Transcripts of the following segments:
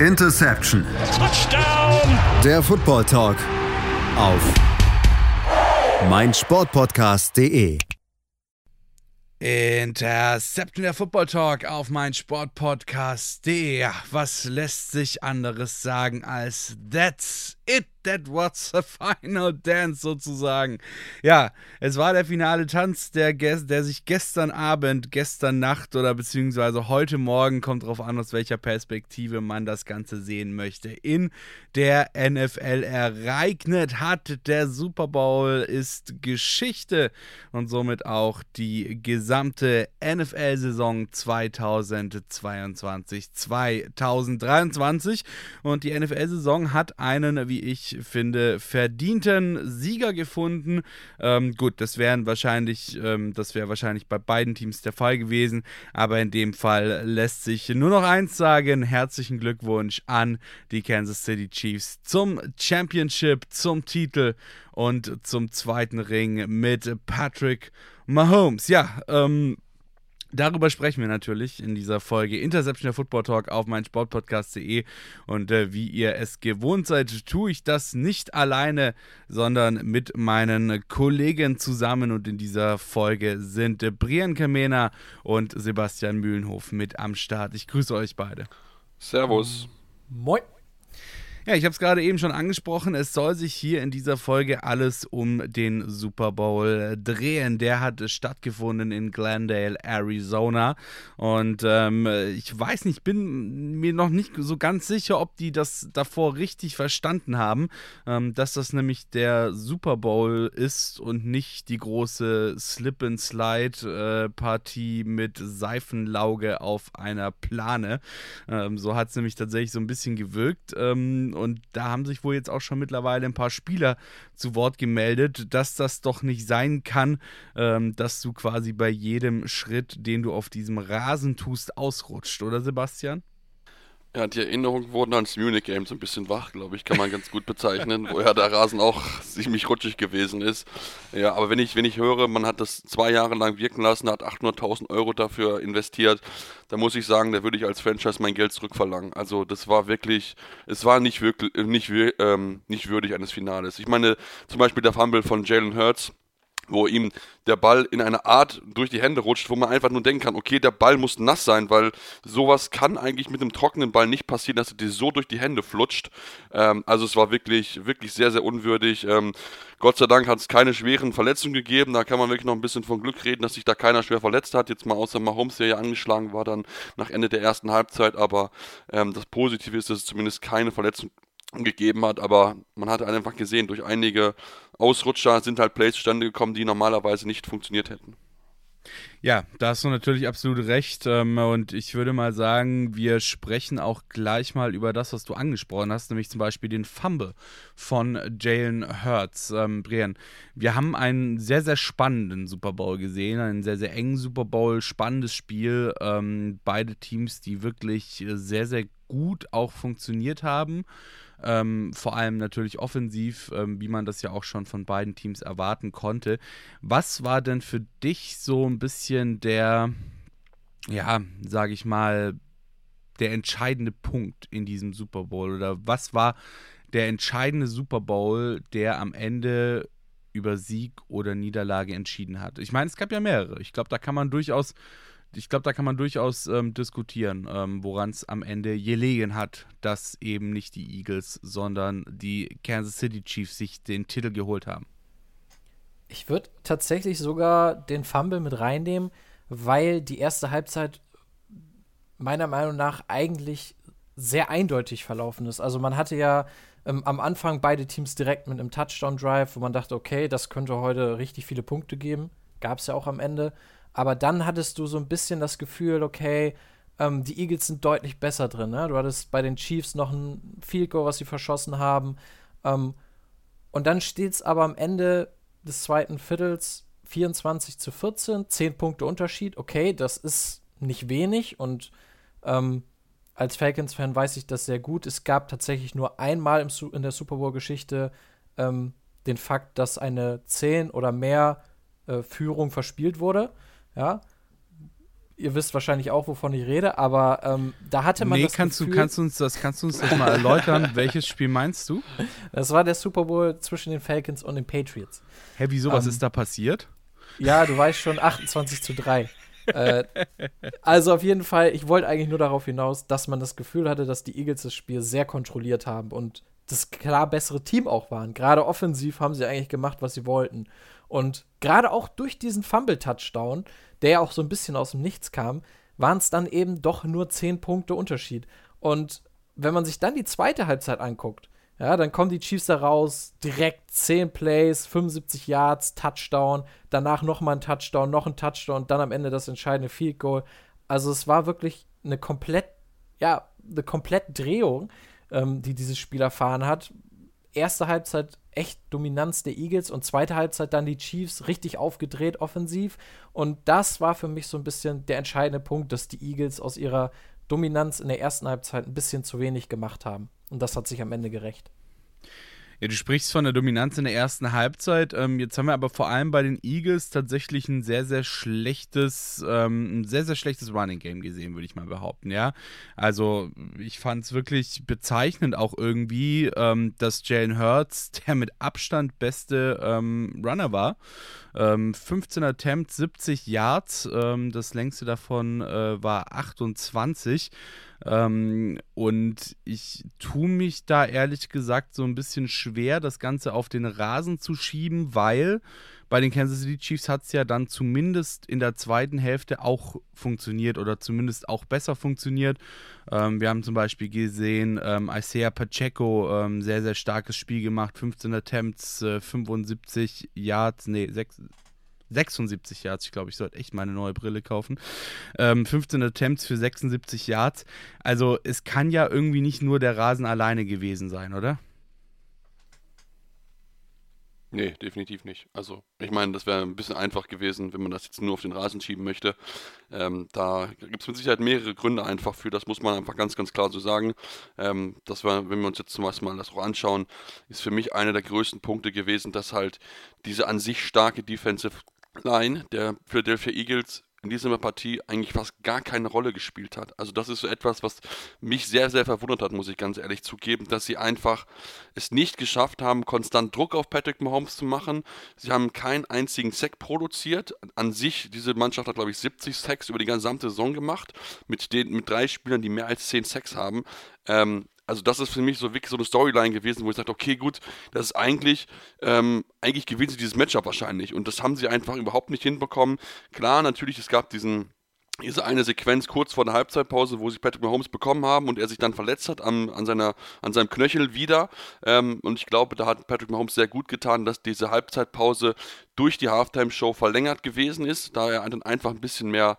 Interception. Touchdown. Der Football Talk auf meinsportpodcast.de. Interception der Football Talk auf mein Sportpodcast.de. Ja, was lässt sich anderes sagen als That's it? That was the final dance sozusagen. Ja, es war der finale Tanz, der, der sich gestern Abend, gestern Nacht oder beziehungsweise heute Morgen, kommt drauf an, aus welcher Perspektive man das Ganze sehen möchte, in der NFL ereignet hat. Der Super Bowl ist Geschichte und somit auch die gesamte NFL-Saison 2022, 2023. Und die NFL-Saison hat einen, wie ich finde, verdienten Sieger gefunden. Ähm, gut, das wären wahrscheinlich, ähm, das wäre wahrscheinlich bei beiden Teams der Fall gewesen, aber in dem Fall lässt sich nur noch eins sagen: Herzlichen Glückwunsch an die Kansas City Chiefs zum Championship, zum Titel und zum zweiten Ring mit Patrick Mahomes. Ja, ähm, Darüber sprechen wir natürlich in dieser Folge Interception der Football Talk auf mein Sportpodcast.de. Und äh, wie ihr es gewohnt seid, tue ich das nicht alleine, sondern mit meinen Kollegen zusammen. Und in dieser Folge sind äh, Brian Kamena und Sebastian Mühlenhof mit am Start. Ich grüße euch beide. Servus. Moin. Ja, ich habe es gerade eben schon angesprochen. Es soll sich hier in dieser Folge alles um den Super Bowl drehen. Der hat stattgefunden in Glendale, Arizona. Und ähm, ich weiß nicht, bin mir noch nicht so ganz sicher, ob die das davor richtig verstanden haben, ähm, dass das nämlich der Super Bowl ist und nicht die große Slip-and-Slide-Partie mit Seifenlauge auf einer Plane. Ähm, so hat es nämlich tatsächlich so ein bisschen gewirkt. Ähm, und da haben sich wohl jetzt auch schon mittlerweile ein paar Spieler zu Wort gemeldet, dass das doch nicht sein kann, ähm, dass du quasi bei jedem Schritt, den du auf diesem Rasen tust, ausrutscht, oder Sebastian? Ja, die Erinnerungen wurden ans Munich Game so ein bisschen wach, glaube ich, kann man ganz gut bezeichnen, wo ja der Rasen auch ziemlich rutschig gewesen ist. Ja, aber wenn ich, wenn ich höre, man hat das zwei Jahre lang wirken lassen, hat 800.000 Euro dafür investiert, dann muss ich sagen, da würde ich als Franchise mein Geld zurückverlangen. Also das war wirklich, es war nicht wirklich, nicht, ähm, nicht würdig eines Finales. Ich meine, zum Beispiel der Fumble von Jalen Hurts, wo ihm der Ball in einer Art durch die Hände rutscht, wo man einfach nur denken kann, okay, der Ball muss nass sein, weil sowas kann eigentlich mit einem trockenen Ball nicht passieren, dass er dir so durch die Hände flutscht. Ähm, also es war wirklich, wirklich sehr, sehr unwürdig. Ähm, Gott sei Dank hat es keine schweren Verletzungen gegeben, da kann man wirklich noch ein bisschen von Glück reden, dass sich da keiner schwer verletzt hat. Jetzt mal außer Mahomes, der ja angeschlagen war dann nach Ende der ersten Halbzeit, aber ähm, das Positive ist, dass es zumindest keine Verletzung gegeben hat, aber man hat einfach gesehen, durch einige Ausrutscher sind halt Plays zustande gekommen, die normalerweise nicht funktioniert hätten. Ja, da hast du natürlich absolut recht. Ähm, und ich würde mal sagen, wir sprechen auch gleich mal über das, was du angesprochen hast, nämlich zum Beispiel den Fumble von Jalen Hurts. Ähm, Brian, wir haben einen sehr, sehr spannenden Super Bowl gesehen, einen sehr, sehr engen Super Bowl, spannendes Spiel. Ähm, beide Teams, die wirklich sehr, sehr gut auch funktioniert haben. Ähm, vor allem natürlich offensiv, ähm, wie man das ja auch schon von beiden Teams erwarten konnte. Was war denn für dich so ein bisschen der, ja, sage ich mal, der entscheidende Punkt in diesem Super Bowl? Oder was war der entscheidende Super Bowl, der am Ende über Sieg oder Niederlage entschieden hat? Ich meine, es gab ja mehrere. Ich glaube, da kann man durchaus ich glaube, da kann man durchaus ähm, diskutieren, ähm, woran es am Ende gelegen hat, dass eben nicht die Eagles, sondern die Kansas City Chiefs sich den Titel geholt haben. Ich würde tatsächlich sogar den Fumble mit reinnehmen, weil die erste Halbzeit meiner Meinung nach eigentlich sehr eindeutig verlaufen ist. Also man hatte ja ähm, am Anfang beide Teams direkt mit einem Touchdown-Drive, wo man dachte, okay, das könnte heute richtig viele Punkte geben. Gab es ja auch am Ende. Aber dann hattest du so ein bisschen das Gefühl, okay, ähm, die Eagles sind deutlich besser drin. Ne? Du hattest bei den Chiefs noch ein Field Goal, was sie verschossen haben. Ähm, und dann steht es aber am Ende des zweiten Viertels 24 zu 14, 10 Punkte Unterschied. Okay, das ist nicht wenig und ähm, als Falcons-Fan weiß ich das sehr gut. Es gab tatsächlich nur einmal im in der Super Bowl-Geschichte ähm, den Fakt, dass eine 10 oder mehr äh, Führung verspielt wurde. Ja. ihr wisst wahrscheinlich auch, wovon ich rede, aber ähm, da hatte man nee, das kannst Gefühl, du, kannst du uns das, kannst du uns das mal erläutern? Welches Spiel meinst du? das war der Super Bowl zwischen den Falcons und den Patriots. Hä, wieso, was Ähm, ist da passiert? Ja, du weißt schon, 28 zu 3. äh, also auf jeden Fall, ich wollte eigentlich nur darauf hinaus, dass man das Gefühl hatte, dass die Eagles das Spiel sehr kontrolliert haben und das klar bessere Team auch waren. Gerade offensiv haben sie eigentlich gemacht, was sie wollten. Und gerade auch durch diesen Fumble-Touchdown, der ja auch so ein bisschen aus dem Nichts kam, waren es dann eben doch nur 10 Punkte Unterschied. Und wenn man sich dann die zweite Halbzeit anguckt, ja, dann kommen die Chiefs da raus, direkt 10 Plays, 75 Yards, Touchdown, danach nochmal ein Touchdown, noch ein Touchdown dann am Ende das entscheidende Field Goal. Also es war wirklich eine komplett, ja, eine komplett Drehung, ähm, die dieses Spiel erfahren hat. Erste Halbzeit echt Dominanz der Eagles und zweite Halbzeit dann die Chiefs richtig aufgedreht offensiv. Und das war für mich so ein bisschen der entscheidende Punkt, dass die Eagles aus ihrer Dominanz in der ersten Halbzeit ein bisschen zu wenig gemacht haben. Und das hat sich am Ende gerecht. Ja, du sprichst von der Dominanz in der ersten Halbzeit. Ähm, jetzt haben wir aber vor allem bei den Eagles tatsächlich ein sehr, sehr schlechtes, ähm, ein sehr, sehr schlechtes Running Game gesehen, würde ich mal behaupten, ja. Also ich fand es wirklich bezeichnend auch irgendwie, ähm, dass Jalen Hurts der mit Abstand beste ähm, Runner war. 15 ähm, Attempts, 70 Yards, ähm, das längste davon äh, war 28. Ähm, und ich tue mich da ehrlich gesagt so ein bisschen schwer, das Ganze auf den Rasen zu schieben, weil bei den Kansas City Chiefs hat es ja dann zumindest in der zweiten Hälfte auch funktioniert oder zumindest auch besser funktioniert. Ähm, wir haben zum Beispiel gesehen, ähm, Isaiah Pacheco, ähm, sehr, sehr starkes Spiel gemacht, 15 Attempts, äh, 75 Yards, nee, 6, 76 Yards. Ich glaube, ich sollte echt meine neue Brille kaufen. Ähm, 15 Attempts für 76 Yards. Also es kann ja irgendwie nicht nur der Rasen alleine gewesen sein, oder? Nee, definitiv nicht. Also, ich meine, das wäre ein bisschen einfach gewesen, wenn man das jetzt nur auf den Rasen schieben möchte. Ähm, da gibt es mit Sicherheit mehrere Gründe einfach für, das muss man einfach ganz, ganz klar so sagen. Ähm, das war, wenn wir uns jetzt zum Beispiel mal das auch anschauen, ist für mich einer der größten Punkte gewesen, dass halt diese an sich starke Defensive Line der Philadelphia Eagles in dieser Partie eigentlich fast gar keine Rolle gespielt hat. Also das ist so etwas, was mich sehr, sehr verwundert hat, muss ich ganz ehrlich zugeben, dass sie einfach es nicht geschafft haben, konstant Druck auf Patrick Mahomes zu machen. Sie haben keinen einzigen Sack produziert. An sich, diese Mannschaft hat, glaube ich, 70 Sacks über die gesamte Saison gemacht, mit, den, mit drei Spielern, die mehr als 10 Sacks haben. Ähm, also das ist für mich so wirklich so eine Storyline gewesen, wo ich sage, okay, gut, das ist eigentlich, ähm, eigentlich gewinnen sie dieses Matchup wahrscheinlich. Und das haben sie einfach überhaupt nicht hinbekommen. Klar, natürlich, es gab diesen, diese eine Sequenz kurz vor der Halbzeitpause, wo sie Patrick Mahomes bekommen haben und er sich dann verletzt hat an, an, seiner, an seinem Knöchel wieder. Ähm, und ich glaube, da hat Patrick Mahomes sehr gut getan, dass diese Halbzeitpause durch die Halftime-Show verlängert gewesen ist, da er dann einfach ein bisschen mehr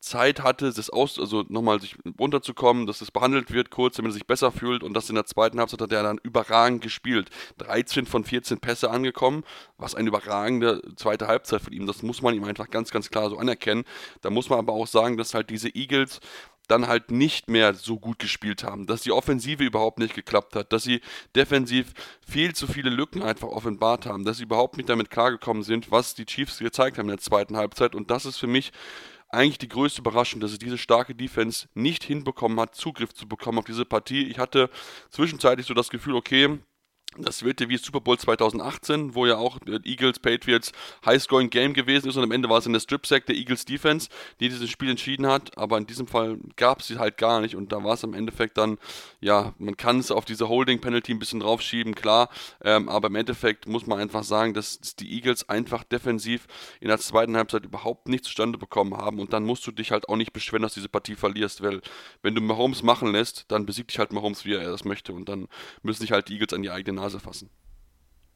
Zeit hatte, das aus, also nochmal sich runterzukommen, dass das behandelt wird kurz, damit er sich besser fühlt und das in der zweiten Halbzeit hat er dann überragend gespielt. 13 von 14 Pässe angekommen, was eine überragende zweite Halbzeit von ihm, das muss man ihm einfach ganz, ganz klar so anerkennen. Da muss man aber auch sagen, dass halt diese Eagles dann halt nicht mehr so gut gespielt haben, dass die Offensive überhaupt nicht geklappt hat, dass sie defensiv viel zu viele Lücken einfach offenbart haben, dass sie überhaupt nicht damit klargekommen sind, was die Chiefs gezeigt haben in der zweiten Halbzeit und das ist für mich eigentlich die größte Überraschung, dass es diese starke Defense nicht hinbekommen hat, Zugriff zu bekommen auf diese Partie. Ich hatte zwischenzeitlich so das Gefühl, okay, das wird ja wie Super Bowl 2018, wo ja auch Eagles Patriots High-Scoring Game gewesen ist und am Ende war es in der Strip-Sack der Eagles Defense, die dieses Spiel entschieden hat, aber in diesem Fall gab es sie halt gar nicht und da war es im Endeffekt dann, ja, man kann es auf diese Holding-Penalty ein bisschen draufschieben, klar, ähm, aber im Endeffekt muss man einfach sagen, dass die Eagles einfach defensiv in der zweiten Halbzeit überhaupt nichts zustande bekommen haben und dann musst du dich halt auch nicht beschweren, dass du diese Partie verlierst, weil wenn du Mahomes machen lässt, dann besiegt dich halt Mahomes, wie er das möchte und dann müssen sich halt die Eagles an die eigene Nase fassen.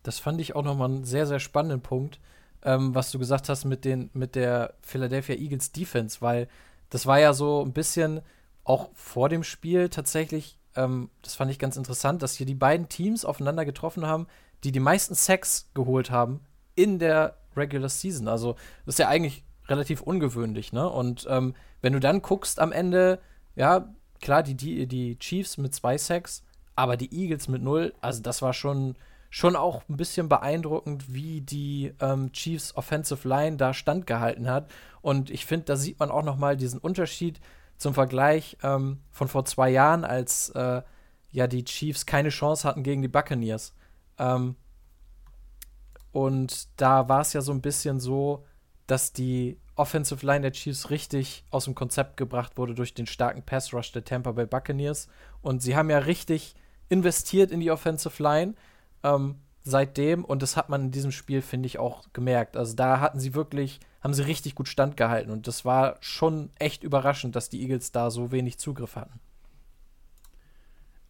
Das fand ich auch nochmal einen sehr, sehr spannenden Punkt, ähm, was du gesagt hast mit, den, mit der Philadelphia Eagles Defense, weil das war ja so ein bisschen auch vor dem Spiel tatsächlich, ähm, das fand ich ganz interessant, dass hier die beiden Teams aufeinander getroffen haben, die die meisten Sacks geholt haben in der Regular Season. Also das ist ja eigentlich relativ ungewöhnlich, ne? Und ähm, wenn du dann guckst am Ende, ja, klar, die, die, die Chiefs mit zwei Sacks, aber die Eagles mit null, also das war schon, schon auch ein bisschen beeindruckend, wie die ähm, Chiefs Offensive Line da standgehalten hat. Und ich finde, da sieht man auch noch mal diesen Unterschied zum Vergleich ähm, von vor zwei Jahren, als äh, ja die Chiefs keine Chance hatten gegen die Buccaneers. Ähm, und da war es ja so ein bisschen so, dass die Offensive Line der Chiefs richtig aus dem Konzept gebracht wurde durch den starken Pass Rush der Tampa Bay Buccaneers. Und sie haben ja richtig investiert in die Offensive Line ähm, seitdem. Und das hat man in diesem Spiel, finde ich, auch gemerkt. Also da hatten sie wirklich, haben sie richtig gut standgehalten. Und das war schon echt überraschend, dass die Eagles da so wenig Zugriff hatten.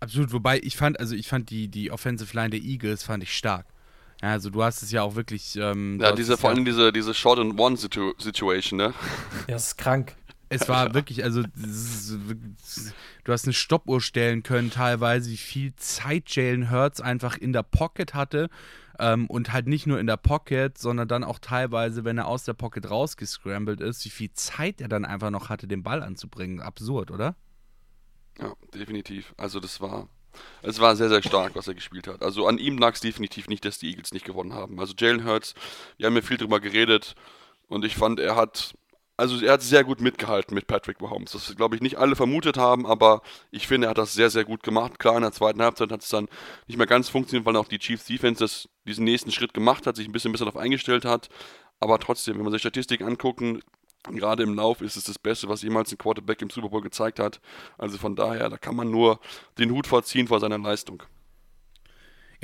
Absolut, wobei ich fand, also ich fand die, die Offensive Line der Eagles fand ich stark. Ja, also du hast es ja auch wirklich. Ähm, ja, diese, vor allem diese, diese Short and One Situ Situation, ne? Ja, das ist krank. Es war wirklich, also du hast eine Stoppuhr stellen können, teilweise, wie viel Zeit Jalen Hurts einfach in der Pocket hatte. Ähm, und halt nicht nur in der Pocket, sondern dann auch teilweise, wenn er aus der Pocket rausgescrambled ist, wie viel Zeit er dann einfach noch hatte, den Ball anzubringen. Absurd, oder? Ja, definitiv. Also das war, es war sehr, sehr stark, was er gespielt hat. Also an ihm lag es definitiv nicht, dass die Eagles nicht gewonnen haben. Also Jalen Hurts, wir haben ja viel drüber geredet und ich fand, er hat, also er hat sehr gut mitgehalten mit Patrick Mahomes. Das glaube ich nicht alle vermutet haben, aber ich finde, er hat das sehr, sehr gut gemacht. Klar, in der zweiten Halbzeit hat es dann nicht mehr ganz funktioniert, weil auch die Chiefs Defense das, diesen nächsten Schritt gemacht hat, sich ein bisschen besser darauf eingestellt hat. Aber trotzdem, wenn man sich Statistiken angucken, Gerade im Lauf ist es das Beste, was jemals ein Quarterback im Super Bowl gezeigt hat. Also von daher, da kann man nur den Hut vorziehen vor seiner Leistung.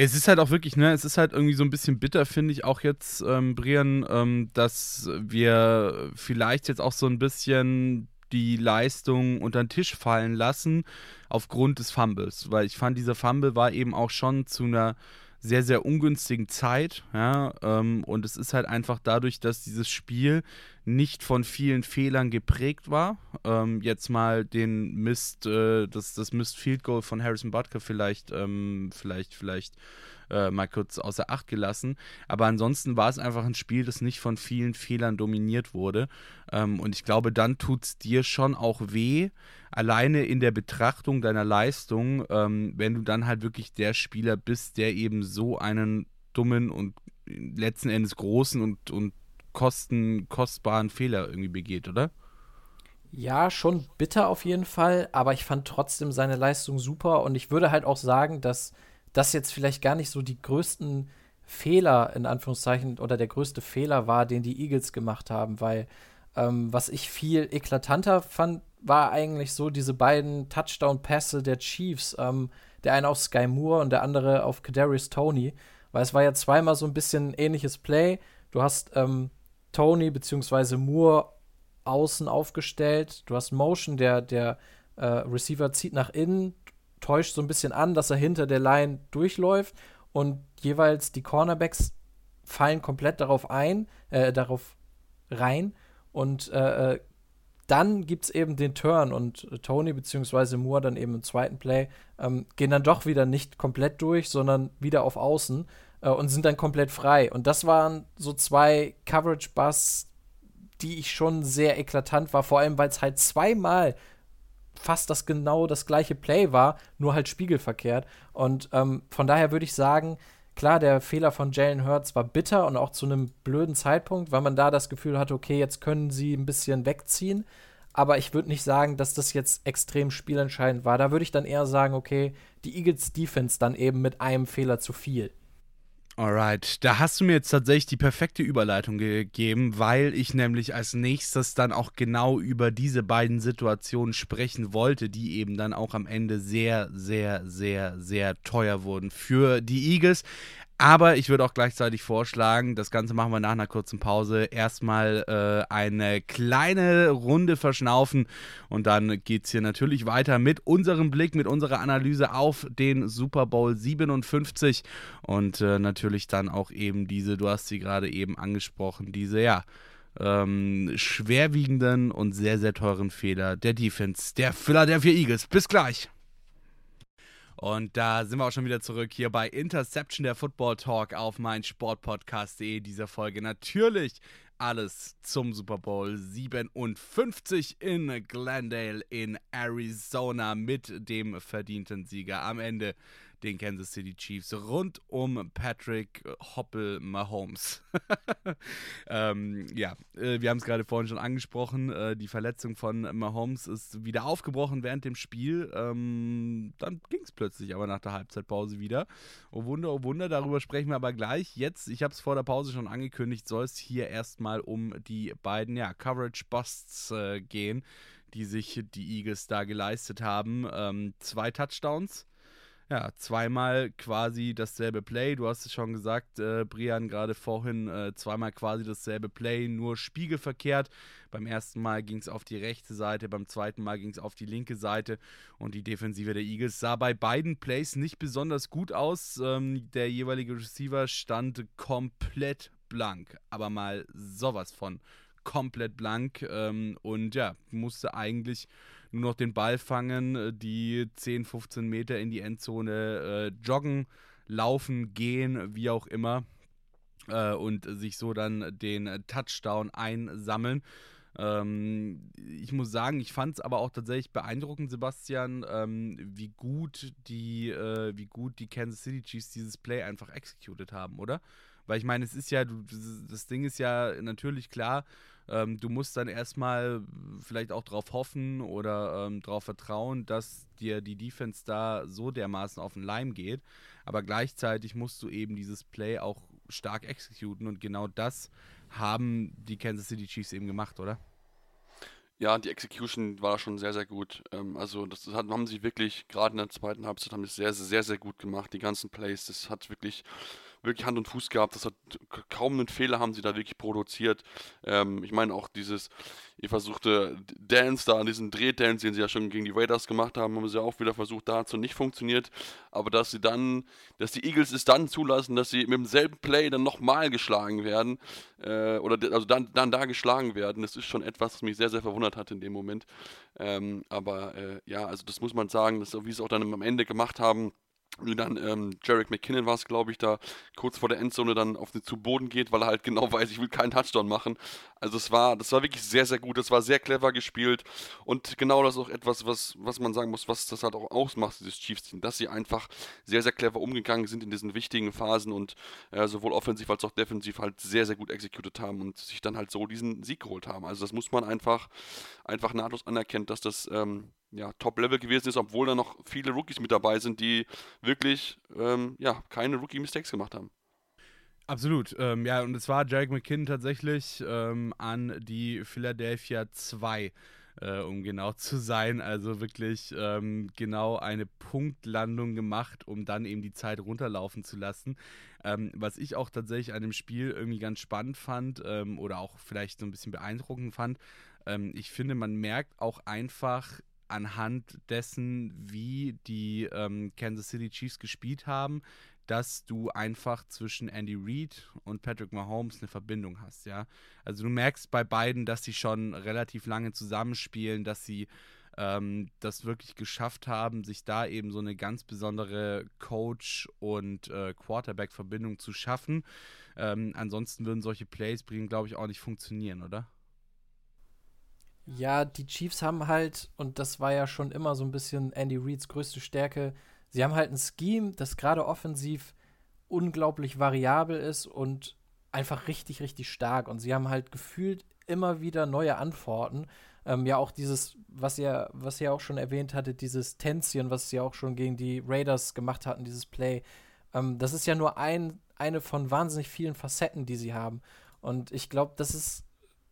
Es ist halt auch wirklich, ne, es ist halt irgendwie so ein bisschen bitter, finde ich auch jetzt, ähm, Brian, ähm, dass wir vielleicht jetzt auch so ein bisschen die Leistung unter den Tisch fallen lassen aufgrund des Fumbles. Weil ich fand, dieser Fumble war eben auch schon zu einer sehr, sehr ungünstigen Zeit. Ja, ähm, und es ist halt einfach dadurch, dass dieses Spiel nicht von vielen Fehlern geprägt war. Ähm, jetzt mal den Mist, äh, das, das Mist Field Goal von Harrison Butker vielleicht, ähm, vielleicht, vielleicht äh, mal kurz außer Acht gelassen. Aber ansonsten war es einfach ein Spiel, das nicht von vielen Fehlern dominiert wurde. Ähm, und ich glaube, dann tut es dir schon auch weh, alleine in der Betrachtung deiner Leistung, ähm, wenn du dann halt wirklich der Spieler bist, der eben so einen dummen und letzten Endes großen und, und kosten, kostbaren Fehler irgendwie begeht, oder? Ja, schon bitter auf jeden Fall, aber ich fand trotzdem seine Leistung super und ich würde halt auch sagen, dass das jetzt vielleicht gar nicht so die größten Fehler in Anführungszeichen oder der größte Fehler war, den die Eagles gemacht haben, weil ähm, was ich viel eklatanter fand, war eigentlich so diese beiden Touchdown-Pässe der Chiefs, ähm, der eine auf Sky Moore und der andere auf Kadarius Tony, weil es war ja zweimal so ein bisschen ähnliches Play. Du hast ähm, Tony bzw. Moore außen aufgestellt, du hast Motion, der, der äh, Receiver zieht nach innen, täuscht so ein bisschen an, dass er hinter der Line durchläuft und jeweils die Cornerbacks fallen komplett darauf ein, äh, darauf rein und äh, äh dann gibt es eben den Turn und Tony bzw. Moore dann eben im zweiten Play ähm, gehen dann doch wieder nicht komplett durch, sondern wieder auf Außen äh, und sind dann komplett frei. Und das waren so zwei Coverage-Busts, die ich schon sehr eklatant war, vor allem weil es halt zweimal fast das genau das gleiche Play war, nur halt spiegelverkehrt. Und ähm, von daher würde ich sagen, klar, der Fehler von Jalen Hurts war bitter und auch zu einem blöden Zeitpunkt, weil man da das Gefühl hatte, okay, jetzt können sie ein bisschen wegziehen. Aber ich würde nicht sagen, dass das jetzt extrem spielentscheidend war. Da würde ich dann eher sagen, okay, die Eagles Defense dann eben mit einem Fehler zu viel. Alright, da hast du mir jetzt tatsächlich die perfekte Überleitung gegeben, weil ich nämlich als nächstes dann auch genau über diese beiden Situationen sprechen wollte, die eben dann auch am Ende sehr, sehr, sehr, sehr teuer wurden für die Eagles. Aber ich würde auch gleichzeitig vorschlagen, das Ganze machen wir nach einer kurzen Pause, erstmal äh, eine kleine Runde verschnaufen und dann geht es hier natürlich weiter mit unserem Blick, mit unserer Analyse auf den Super Bowl 57 und äh, natürlich dann auch eben diese, du hast sie gerade eben angesprochen, diese, ja, ähm, schwerwiegenden und sehr, sehr teuren Fehler der Defense der Philadelphia Eagles. Bis gleich. Und da sind wir auch schon wieder zurück hier bei Interception, der Football Talk auf mein Sportpodcast.de. Dieser Folge natürlich alles zum Super Bowl 57 in Glendale in Arizona mit dem verdienten Sieger am Ende den Kansas City Chiefs rund um Patrick Hoppel Mahomes. ähm, ja, äh, wir haben es gerade vorhin schon angesprochen. Äh, die Verletzung von Mahomes ist wieder aufgebrochen während dem Spiel. Ähm, dann ging es plötzlich aber nach der Halbzeitpause wieder. Oh Wunder, oh Wunder, darüber sprechen wir aber gleich. Jetzt, ich habe es vor der Pause schon angekündigt, soll es hier erstmal um die beiden ja, Coverage-Busts äh, gehen, die sich die Eagles da geleistet haben. Ähm, zwei Touchdowns ja, zweimal quasi dasselbe Play. Du hast es schon gesagt, äh, Brian, gerade vorhin, äh, zweimal quasi dasselbe Play, nur spiegelverkehrt. Beim ersten Mal ging es auf die rechte Seite, beim zweiten Mal ging es auf die linke Seite und die Defensive der Eagles sah bei beiden Plays nicht besonders gut aus. Ähm, der jeweilige Receiver stand komplett blank, aber mal sowas von komplett blank ähm, und ja, musste eigentlich nur noch den Ball fangen, äh, die 10, 15 Meter in die Endzone äh, joggen, laufen, gehen, wie auch immer äh, und sich so dann den Touchdown einsammeln. Ähm, ich muss sagen, ich fand es aber auch tatsächlich beeindruckend, Sebastian, ähm, wie gut die, äh, wie gut die Kansas City Chiefs dieses Play einfach executed haben, oder? Weil ich meine, es ist ja, das Ding ist ja natürlich klar, ähm, du musst dann erstmal vielleicht auch darauf hoffen oder ähm, darauf vertrauen, dass dir die Defense da so dermaßen auf den Leim geht. Aber gleichzeitig musst du eben dieses Play auch stark exekuten und genau das haben die Kansas City Chiefs eben gemacht, oder? Ja, die Execution war schon sehr, sehr gut. Ähm, also das hat, haben sie wirklich, gerade in der zweiten Halbzeit, haben sie sehr, sehr, sehr gut gemacht. Die ganzen Plays, das hat wirklich wirklich Hand und Fuß gehabt. Das hat kaum einen Fehler haben sie da wirklich produziert. Ähm, ich meine auch dieses, ihr versuchte Dance da, diesen Drehdance, den sie ja schon gegen die Raiders gemacht haben, haben sie auch wieder versucht, dazu nicht funktioniert. Aber dass sie dann, dass die Eagles es dann zulassen, dass sie mit demselben Play dann nochmal geschlagen werden, äh, oder also dann, dann da geschlagen werden, das ist schon etwas, was mich sehr, sehr verwundert hat in dem Moment. Ähm, aber äh, ja, also das muss man sagen, dass, wie sie es auch dann am Ende gemacht haben, wie dann ähm, Jarek McKinnon war es, glaube ich, da kurz vor der Endzone dann auf den zu Boden geht, weil er halt genau weiß, ich will keinen Touchdown machen. Also es war, das war wirklich sehr, sehr gut, das war sehr clever gespielt und genau das ist auch etwas, was, was man sagen muss, was das halt auch ausmacht, dieses Chiefs-Team, dass sie einfach sehr, sehr clever umgegangen sind in diesen wichtigen Phasen und äh, sowohl offensiv als auch defensiv halt sehr, sehr gut executed haben und sich dann halt so diesen Sieg geholt haben. Also das muss man einfach, einfach nahtlos anerkennen, dass das ähm, ja, Top-Level gewesen ist, obwohl da noch viele Rookies mit dabei sind, die wirklich ähm, ja, keine Rookie-Mistakes gemacht haben. Absolut, ähm, ja, und es war Jarek McKinn tatsächlich ähm, an die Philadelphia 2, äh, um genau zu sein. Also wirklich ähm, genau eine Punktlandung gemacht, um dann eben die Zeit runterlaufen zu lassen. Ähm, was ich auch tatsächlich an dem Spiel irgendwie ganz spannend fand ähm, oder auch vielleicht so ein bisschen beeindruckend fand, ähm, ich finde, man merkt auch einfach, anhand dessen, wie die Kansas City Chiefs gespielt haben, dass du einfach zwischen Andy Reid und Patrick Mahomes eine Verbindung hast, ja. Also du merkst bei beiden, dass sie schon relativ lange zusammenspielen, dass sie ähm, das wirklich geschafft haben, sich da eben so eine ganz besondere Coach- und äh, Quarterback-Verbindung zu schaffen. Ähm, ansonsten würden solche Plays bringen, glaube ich, auch nicht funktionieren, oder? Ja, die Chiefs haben halt, und das war ja schon immer so ein bisschen Andy Reids größte Stärke, sie haben halt ein Scheme, das gerade offensiv unglaublich variabel ist und einfach richtig, richtig stark. Und sie haben halt gefühlt immer wieder neue Antworten. Ähm, ja, auch dieses, was ihr, was ihr auch schon erwähnt hattet, dieses Tänzchen, was sie auch schon gegen die Raiders gemacht hatten, dieses Play. Ähm, das ist ja nur ein, eine von wahnsinnig vielen Facetten, die sie haben. Und ich glaube, das ist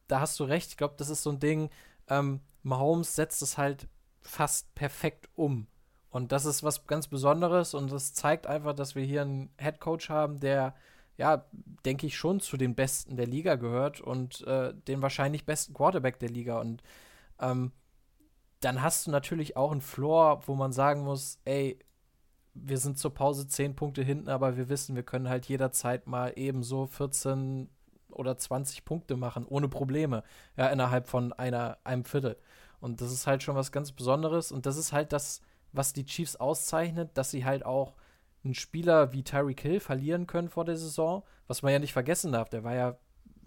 da hast du recht. Ich glaube, das ist so ein Ding. Ähm, Mahomes setzt es halt fast perfekt um. Und das ist was ganz Besonderes und das zeigt einfach, dass wir hier einen Head Coach haben, der, ja, denke ich, schon zu den Besten der Liga gehört und äh, den wahrscheinlich besten Quarterback der Liga. Und ähm, dann hast du natürlich auch einen Floor, wo man sagen muss, ey, wir sind zur Pause zehn Punkte hinten, aber wir wissen, wir können halt jederzeit mal ebenso 14, oder 20 Punkte machen, ohne Probleme, ja, innerhalb von einer, einem Viertel. Und das ist halt schon was ganz Besonderes. Und das ist halt das, was die Chiefs auszeichnet, dass sie halt auch einen Spieler wie Tyreek Hill verlieren können vor der Saison, was man ja nicht vergessen darf. Der war ja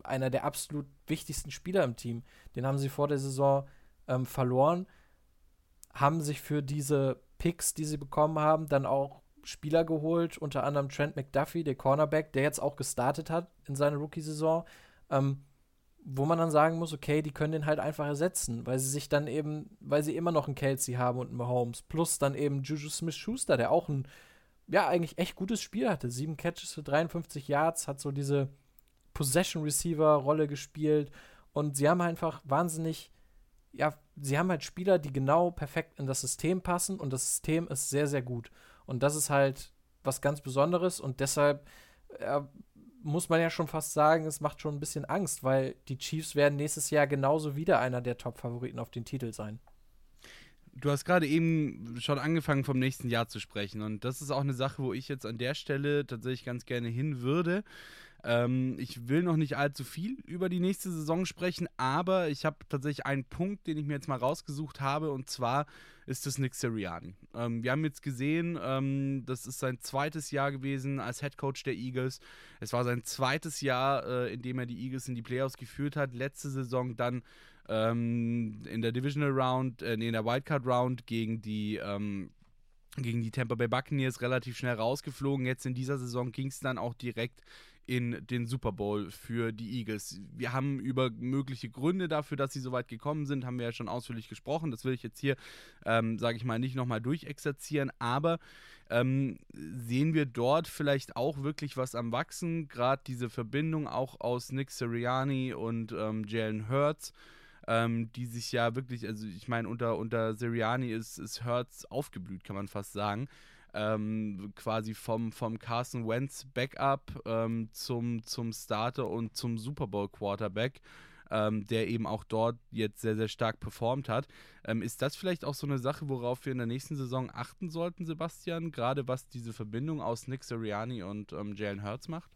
einer der absolut wichtigsten Spieler im Team. Den haben sie vor der Saison ähm, verloren, haben sich für diese Picks, die sie bekommen haben, dann auch Spieler geholt, unter anderem Trent McDuffie, der Cornerback, der jetzt auch gestartet hat in seiner Rookie-Saison, ähm, wo man dann sagen muss, okay, die können den halt einfach ersetzen, weil sie sich dann eben, weil sie immer noch einen Kelsey haben und einen Mahomes, plus dann eben Juju Smith-Schuster, der auch ein, ja, eigentlich echt gutes Spiel hatte. Sieben Catches für 53 Yards, hat so diese Possession-Receiver-Rolle gespielt und sie haben einfach wahnsinnig, ja, sie haben halt Spieler, die genau perfekt in das System passen und das System ist sehr, sehr gut. Und das ist halt was ganz Besonderes und deshalb äh, muss man ja schon fast sagen, es macht schon ein bisschen Angst, weil die Chiefs werden nächstes Jahr genauso wieder einer der Top-Favoriten auf den Titel sein. Du hast gerade eben schon angefangen, vom nächsten Jahr zu sprechen. Und das ist auch eine Sache, wo ich jetzt an der Stelle tatsächlich ganz gerne hin würde. Ähm, ich will noch nicht allzu viel über die nächste Saison sprechen, aber ich habe tatsächlich einen Punkt, den ich mir jetzt mal rausgesucht habe, und zwar ist es Nick Sirianni. Ähm, wir haben jetzt gesehen, ähm, das ist sein zweites Jahr gewesen als Head Coach der Eagles. Es war sein zweites Jahr, äh, in dem er die Eagles in die Playoffs geführt hat. Letzte Saison dann ähm, in der Divisional Round, äh, nee, in der Wildcard Round gegen die ähm, gegen die Tampa Bay Buccaneers relativ schnell rausgeflogen. Jetzt in dieser Saison ging es dann auch direkt in den Super Bowl für die Eagles. Wir haben über mögliche Gründe dafür, dass sie so weit gekommen sind, haben wir ja schon ausführlich gesprochen. Das will ich jetzt hier, ähm, sage ich mal, nicht nochmal durchexerzieren, aber ähm, sehen wir dort vielleicht auch wirklich was am Wachsen, gerade diese Verbindung auch aus Nick Sirianni und ähm, Jalen Hurts ähm, die sich ja wirklich, also ich meine, unter, unter Siriani ist, ist Hertz aufgeblüht, kann man fast sagen. Ähm, quasi vom, vom Carson Wentz Backup ähm, zum, zum Starter und zum Super Bowl Quarterback. Ähm, der eben auch dort jetzt sehr, sehr stark performt hat. Ähm, ist das vielleicht auch so eine Sache, worauf wir in der nächsten Saison achten sollten, Sebastian? Gerade was diese Verbindung aus Nick Sirianni und ähm, Jalen Hurts macht?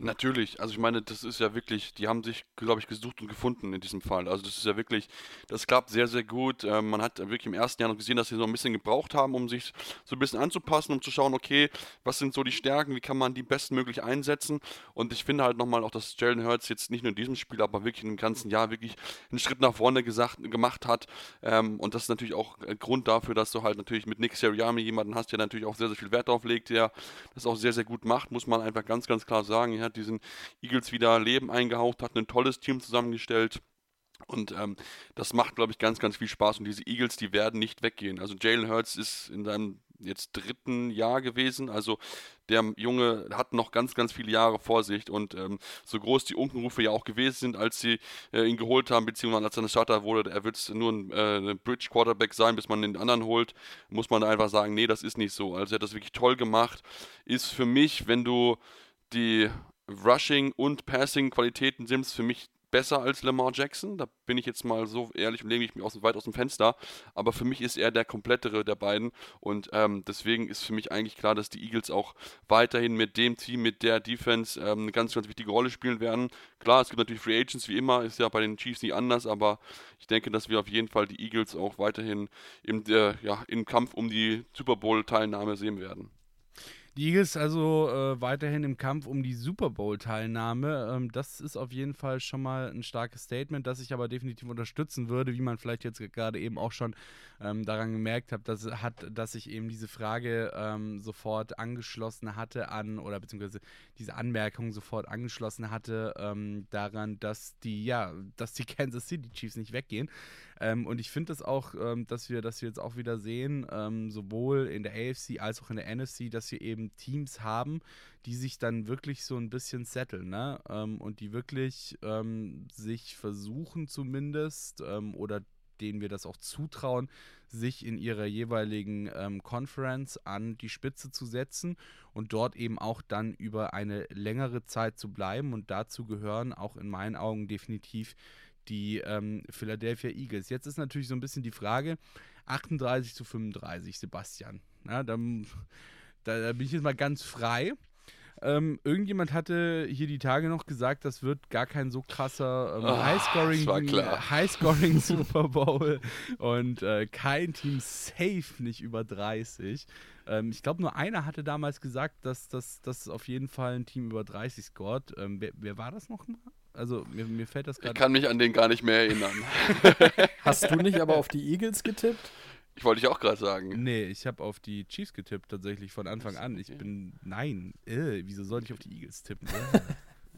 Natürlich, also ich meine, das ist ja wirklich, die haben sich, glaube ich, gesucht und gefunden in diesem Fall. Also das ist ja wirklich, das klappt sehr, sehr gut. Ähm, man hat wirklich im ersten Jahr noch gesehen, dass sie so ein bisschen gebraucht haben, um sich so ein bisschen anzupassen, um zu schauen, okay, was sind so die Stärken, wie kann man die bestmöglich einsetzen. Und ich finde halt nochmal auch, dass Jalen Hurts jetzt nicht nur in diesem Spiel, aber wirklich im ganzen Jahr wirklich einen Schritt nach vorne gesagt, gemacht hat. Ähm, und das ist natürlich auch ein Grund dafür, dass du halt natürlich mit Nick Sirianni jemanden hast, der natürlich auch sehr, sehr viel Wert drauf legt, der das auch sehr, sehr gut macht, muss man einfach ganz, ganz klar sagen. Ja, hat diesen Eagles wieder Leben eingehaucht, hat ein tolles Team zusammengestellt. Und ähm, das macht, glaube ich, ganz, ganz viel Spaß. Und diese Eagles, die werden nicht weggehen. Also Jalen Hurts ist in seinem jetzt dritten Jahr gewesen. Also der Junge hat noch ganz, ganz viele Jahre vor sich. Und ähm, so groß die Unkenrufe ja auch gewesen sind, als sie äh, ihn geholt haben, beziehungsweise als er eine Starter wurde, er wird nur ein, äh, Bridge Quarterback sein, bis man den anderen holt, muss man einfach sagen, nee, das ist nicht so. Also er hat das wirklich toll gemacht. Ist für mich, wenn du die Rushing und Passing Qualitäten sind für mich besser als Lamar Jackson. Da bin ich jetzt mal so ehrlich und lege ich mich aus, weit aus dem Fenster. Aber für mich ist er der komplettere der beiden. Und ähm, deswegen ist für mich eigentlich klar, dass die Eagles auch weiterhin mit dem Team, mit der Defense ähm, eine ganz, ganz wichtige Rolle spielen werden. Klar, es gibt natürlich Free Agents wie immer, ist ja bei den Chiefs nicht anders. Aber ich denke, dass wir auf jeden Fall die Eagles auch weiterhin im, äh, ja, im Kampf um die Super Bowl-Teilnahme sehen werden. Die Eagles also äh, weiterhin im Kampf um die Super Bowl-Teilnahme. Ähm, das ist auf jeden Fall schon mal ein starkes Statement, das ich aber definitiv unterstützen würde, wie man vielleicht jetzt gerade eben auch schon ähm, daran gemerkt hat, dass, hat, dass ich eben diese Frage ähm, sofort angeschlossen hatte an, oder beziehungsweise diese Anmerkung sofort angeschlossen hatte ähm, daran, dass die, ja, dass die Kansas City Chiefs nicht weggehen. Ähm, und ich finde das auch, ähm, dass wir, wir jetzt auch wieder sehen, sowohl in der AFC als auch in der NFC, dass wir eben Teams haben, die sich dann wirklich so ein bisschen setteln, ne? Ähm, und die wirklich ähm, sich versuchen zumindest ähm, oder denen wir das auch zutrauen, sich in ihrer jeweiligen ähm, Conference an die Spitze zu setzen und dort eben auch dann über eine längere Zeit zu bleiben. Und dazu gehören auch in meinen Augen definitiv die ähm, Philadelphia Eagles. Jetzt ist natürlich so ein bisschen die Frage, 38 zu 35, Sebastian. Ja, dann da, da bin ich jetzt mal ganz frei. Ähm, irgendjemand hatte hier die Tage noch gesagt, das wird gar kein so krasser ähm, oh, Highscoring, Highscoring Super Bowl und äh, kein Team safe nicht über 30. Ähm, ich glaube, nur einer hatte damals gesagt, dass das auf jeden Fall ein Team über 30 scored. Ähm, wer, wer, war das noch mal? Also mir, mir fällt das gerade. Ich kann mich an den gar nicht mehr erinnern. Hast du nicht aber auf die Eagles getippt? Ich wollte dich auch gerade sagen. Nee, ich habe auf die Chiefs getippt, tatsächlich von Anfang an. Ich bin, nein, äh, wieso sollte ich auf die Eagles tippen?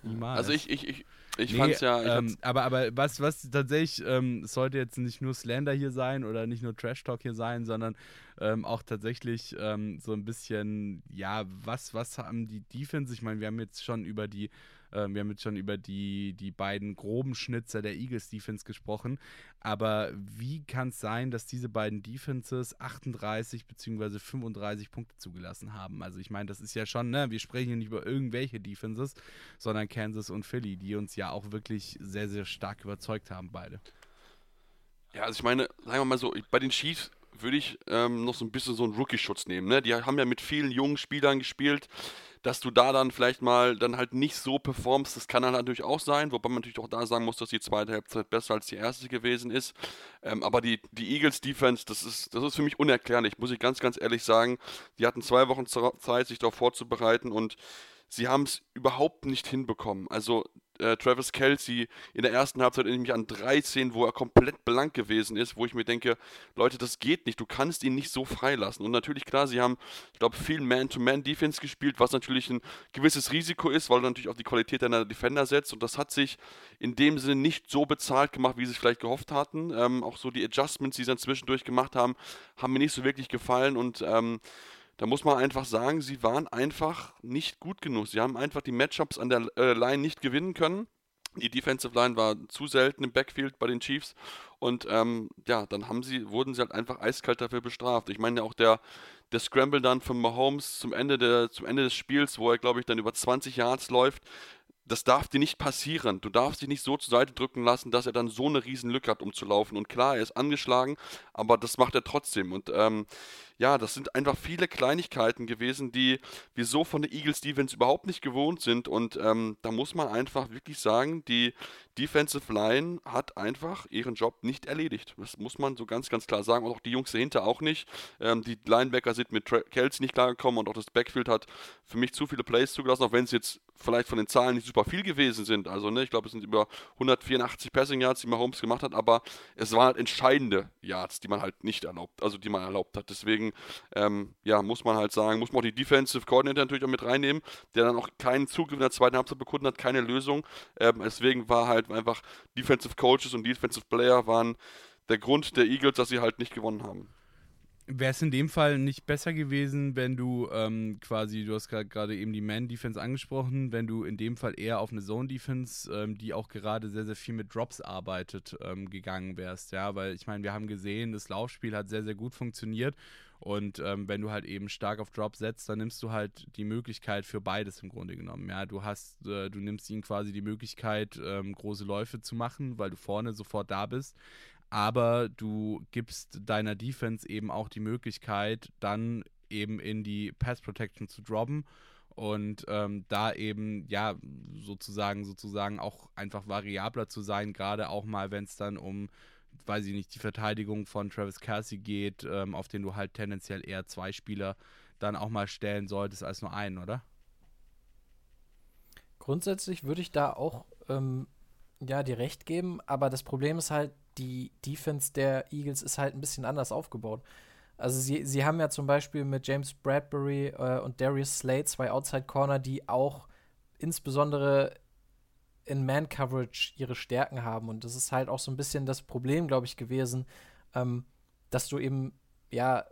Äh, niemals. Also ich, ich, ich, ich Nee, fand's ja. Ich ähm, aber, aber was, was tatsächlich, ähm, es sollte jetzt nicht nur Slander hier sein oder nicht nur Trash Talk hier sein, sondern ähm, auch tatsächlich ähm, so ein bisschen, ja, was, was haben die Defense? Ich meine, wir haben jetzt schon über die, ähm, wir haben jetzt schon über die, die beiden groben Schnitzer der Eagles Defense gesprochen, aber wie kann es sein, dass diese beiden Defenses 38 bzw. 35 Punkte zugelassen haben? Also ich meine, das ist ja schon, ne, wir sprechen hier nicht über irgendwelche Defenses, sondern Kansas und Philly, die uns ja auch wirklich sehr, sehr stark überzeugt haben, beide. Ja, also ich meine, sagen wir mal so, bei den Chiefs würde ich ähm, noch so ein bisschen so einen Rookie-Schutz nehmen. Ne? Die haben ja mit vielen jungen Spielern gespielt, dass du da dann vielleicht mal dann halt nicht so performst, das kann dann natürlich auch sein, wobei man natürlich auch da sagen muss, dass die zweite Halbzeit besser als die erste gewesen ist. Ähm, aber die, die Eagles-Defense, das ist, das ist für mich unerklärlich, muss ich ganz, ganz ehrlich sagen. Die hatten zwei Wochen Ze- Zeit, sich darauf vorzubereiten und sie haben es überhaupt nicht hinbekommen. Also äh, Travis Kelsey in der ersten Halbzeit erinnere ich mich an 13, wo er komplett blank gewesen ist, wo ich mir denke, Leute, das geht nicht, du kannst ihn nicht so freilassen. Und natürlich, klar, sie haben, ich glaube, viel Man-to-Man-Defense gespielt, was natürlich ein gewisses Risiko ist, weil du natürlich auf die Qualität deiner Defender setzt. Und das hat sich in dem Sinne nicht so bezahlt gemacht, wie sie es vielleicht gehofft hatten. Ähm, auch so die Adjustments, die sie dann zwischendurch gemacht haben, haben mir nicht so wirklich gefallen und ähm, da muss man einfach sagen, sie waren einfach nicht gut genug. Sie haben einfach die Matchups an der äh, Line nicht gewinnen können. Die Defensive Line war zu selten im Backfield bei den Chiefs und ähm, ja, dann haben sie, wurden sie halt einfach eiskalt dafür bestraft. Ich meine ja auch der, der Scramble dann von Mahomes zum Ende, der, zum Ende des Spiels, wo er glaube ich dann über 20 Yards läuft, das darf dir nicht passieren. Du darfst dich nicht so zur Seite drücken lassen, dass er dann so eine riesen Lücke hat, um zu laufen. Und klar, er ist angeschlagen, aber das macht er trotzdem. Und ähm, ja, das sind einfach viele Kleinigkeiten gewesen, die wir so von der Eagles Defense überhaupt nicht gewohnt sind. Und ähm, da muss man einfach wirklich sagen, die Defensive Line hat einfach ihren Job nicht erledigt. Das muss man so ganz, ganz klar sagen. Und auch die Jungs dahinter auch nicht. Ähm, die Linebacker sind mit Tra Kelsey nicht klargekommen und auch das Backfield hat für mich zu viele Plays zugelassen, auch wenn es jetzt vielleicht von den Zahlen nicht super viel gewesen sind. Also, ne, ich glaube, es sind über 184 Passing Yards, die Mahomes gemacht hat, aber es waren halt entscheidende Yards, die man halt nicht erlaubt, also die man erlaubt hat. Deswegen, ähm, ja, muss man halt sagen, muss man auch die Defensive Coordinator natürlich auch mit reinnehmen, der dann auch keinen Zugriff in der zweiten Halbzeit bekunden hat, keine Lösung. Ähm, deswegen war halt einfach Defensive Coaches und Defensive Player waren der Grund der Eagles, dass sie halt nicht gewonnen haben. Wäre es in dem Fall nicht besser gewesen, wenn du ähm, quasi, du hast gerade eben die Man-Defense angesprochen, wenn du in dem Fall eher auf eine Zone-Defense, ähm, die auch gerade sehr, sehr viel mit Drops arbeitet, ähm, gegangen wärst, ja, weil ich meine, wir haben gesehen, das Laufspiel hat sehr, sehr gut funktioniert und ähm, wenn du halt eben stark auf Drop setzt, dann nimmst du halt die Möglichkeit für beides im Grunde genommen, ja, du hast, äh, du nimmst ihnen quasi die Möglichkeit, ähm, große Läufe zu machen, weil du vorne sofort da bist, aber du gibst deiner Defense eben auch die Möglichkeit, dann eben in die Pass Protection zu droppen und ähm, da eben ja sozusagen sozusagen auch einfach variabler zu sein, gerade auch mal, wenn es dann um weiß ich nicht, die Verteidigung von Travis Kelsey geht, ähm, auf den du halt tendenziell eher zwei Spieler dann auch mal stellen solltest als nur einen, oder? Grundsätzlich würde ich da auch ähm, ja, dir recht geben, aber das Problem ist halt, die Defense der Eagles ist halt ein bisschen anders aufgebaut. Also sie, sie haben ja zum Beispiel mit James Bradbury äh, und Darius Slade zwei Outside Corner, die auch insbesondere in Man-Coverage ihre Stärken haben. Und das ist halt auch so ein bisschen das Problem, glaube ich, gewesen, ähm, dass du eben, ja,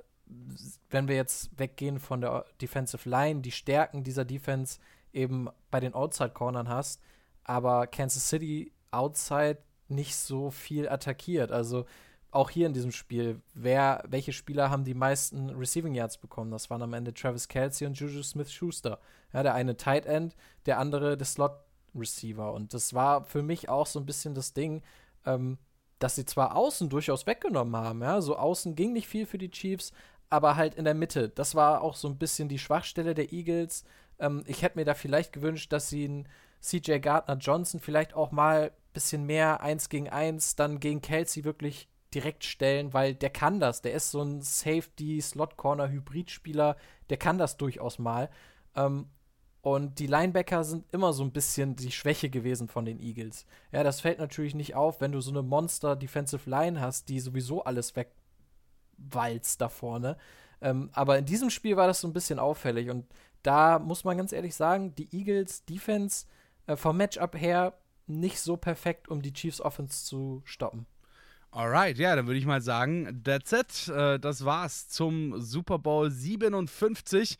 wenn wir jetzt weggehen von der Defensive Line, die Stärken dieser Defense eben bei den Outside-Cornern hast, aber Kansas City Outside nicht so viel attackiert. Also auch hier in diesem Spiel, wer, welche Spieler haben die meisten Receiving Yards bekommen? Das waren am Ende Travis Kelsey und Juju Smith-Schuster. Ja, der eine Tight End, der andere der Slot Receiver. Und das war für mich auch so ein bisschen das Ding, ähm, dass sie zwar außen durchaus weggenommen haben, ja, so außen ging nicht viel für die Chiefs, aber halt in der Mitte. Das war auch so ein bisschen die Schwachstelle der Eagles. Ähm, ich hätte mir da vielleicht gewünscht, dass sie einen CJ Gardner Johnson vielleicht auch mal ein bisschen mehr eins gegen eins dann gegen Kelsey wirklich direkt stellen, weil der kann das. Der ist so ein Safety, Slot-Corner-Hybrid-Spieler, der kann das durchaus mal. Ähm, und die Linebacker sind immer so ein bisschen die Schwäche gewesen von den Eagles. Ja, das fällt natürlich nicht auf, wenn du so eine Monster-Defensive Line hast, die sowieso alles walzt da vorne. Ähm, aber in diesem Spiel war das so ein bisschen auffällig und da muss man ganz ehrlich sagen, die Eagles Defense äh, vom Matchup her nicht so perfekt, um die Chiefs Offense zu stoppen. Alright, ja, dann würde ich mal sagen, that's it. Äh, das war's zum Super Bowl 57.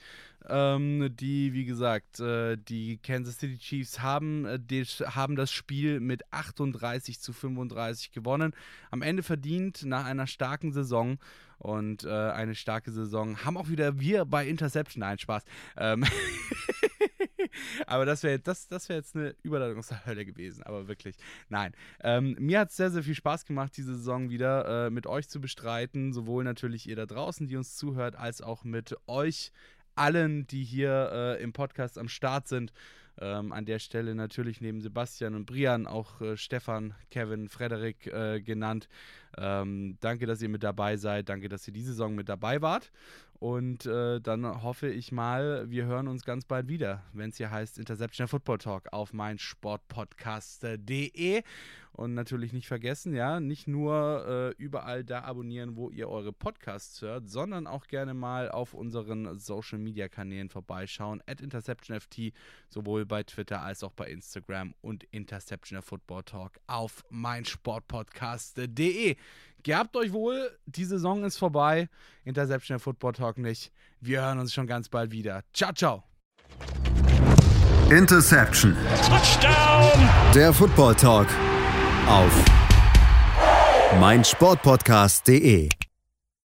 Ähm, die, wie gesagt, äh, die Kansas City Chiefs haben, äh, haben das Spiel mit 38 zu 35 gewonnen. Am Ende verdient nach einer starken Saison und äh, eine starke Saison haben auch wieder wir bei Interception einen Spaß. Ähm aber das wäre das, das wär jetzt eine Überleitung aus der Hölle gewesen, aber wirklich. Nein. Ähm, mir hat es sehr, sehr viel Spaß gemacht, diese Saison wieder äh, mit euch zu bestreiten. Sowohl natürlich ihr da draußen, die uns zuhört, als auch mit euch allen, die hier äh, im Podcast am Start sind. Ähm, an der Stelle natürlich neben Sebastian und Brian auch äh, Stefan, Kevin, Frederik äh, genannt. Ähm, danke, dass ihr mit dabei seid. Danke, dass ihr diese Saison mit dabei wart. Und äh, dann hoffe ich mal, wir hören uns ganz bald wieder, wenn es hier heißt Interception Football Talk auf meinsportpodcast.de. Und natürlich nicht vergessen, ja, nicht nur äh, überall da abonnieren, wo ihr eure Podcasts hört, sondern auch gerne mal auf unseren Social Media Kanälen vorbeischauen. At InterceptionFT, sowohl bei Twitter als auch bei Instagram und Interception Football Talk auf meinsportpodcast.de. Gehabt euch wohl, die Saison ist vorbei. Interception Football Talk nicht. Wir hören uns schon ganz bald wieder. Ciao, ciao. Interception. Touchdown! Der Football Talk auf meinsportpodcast.de.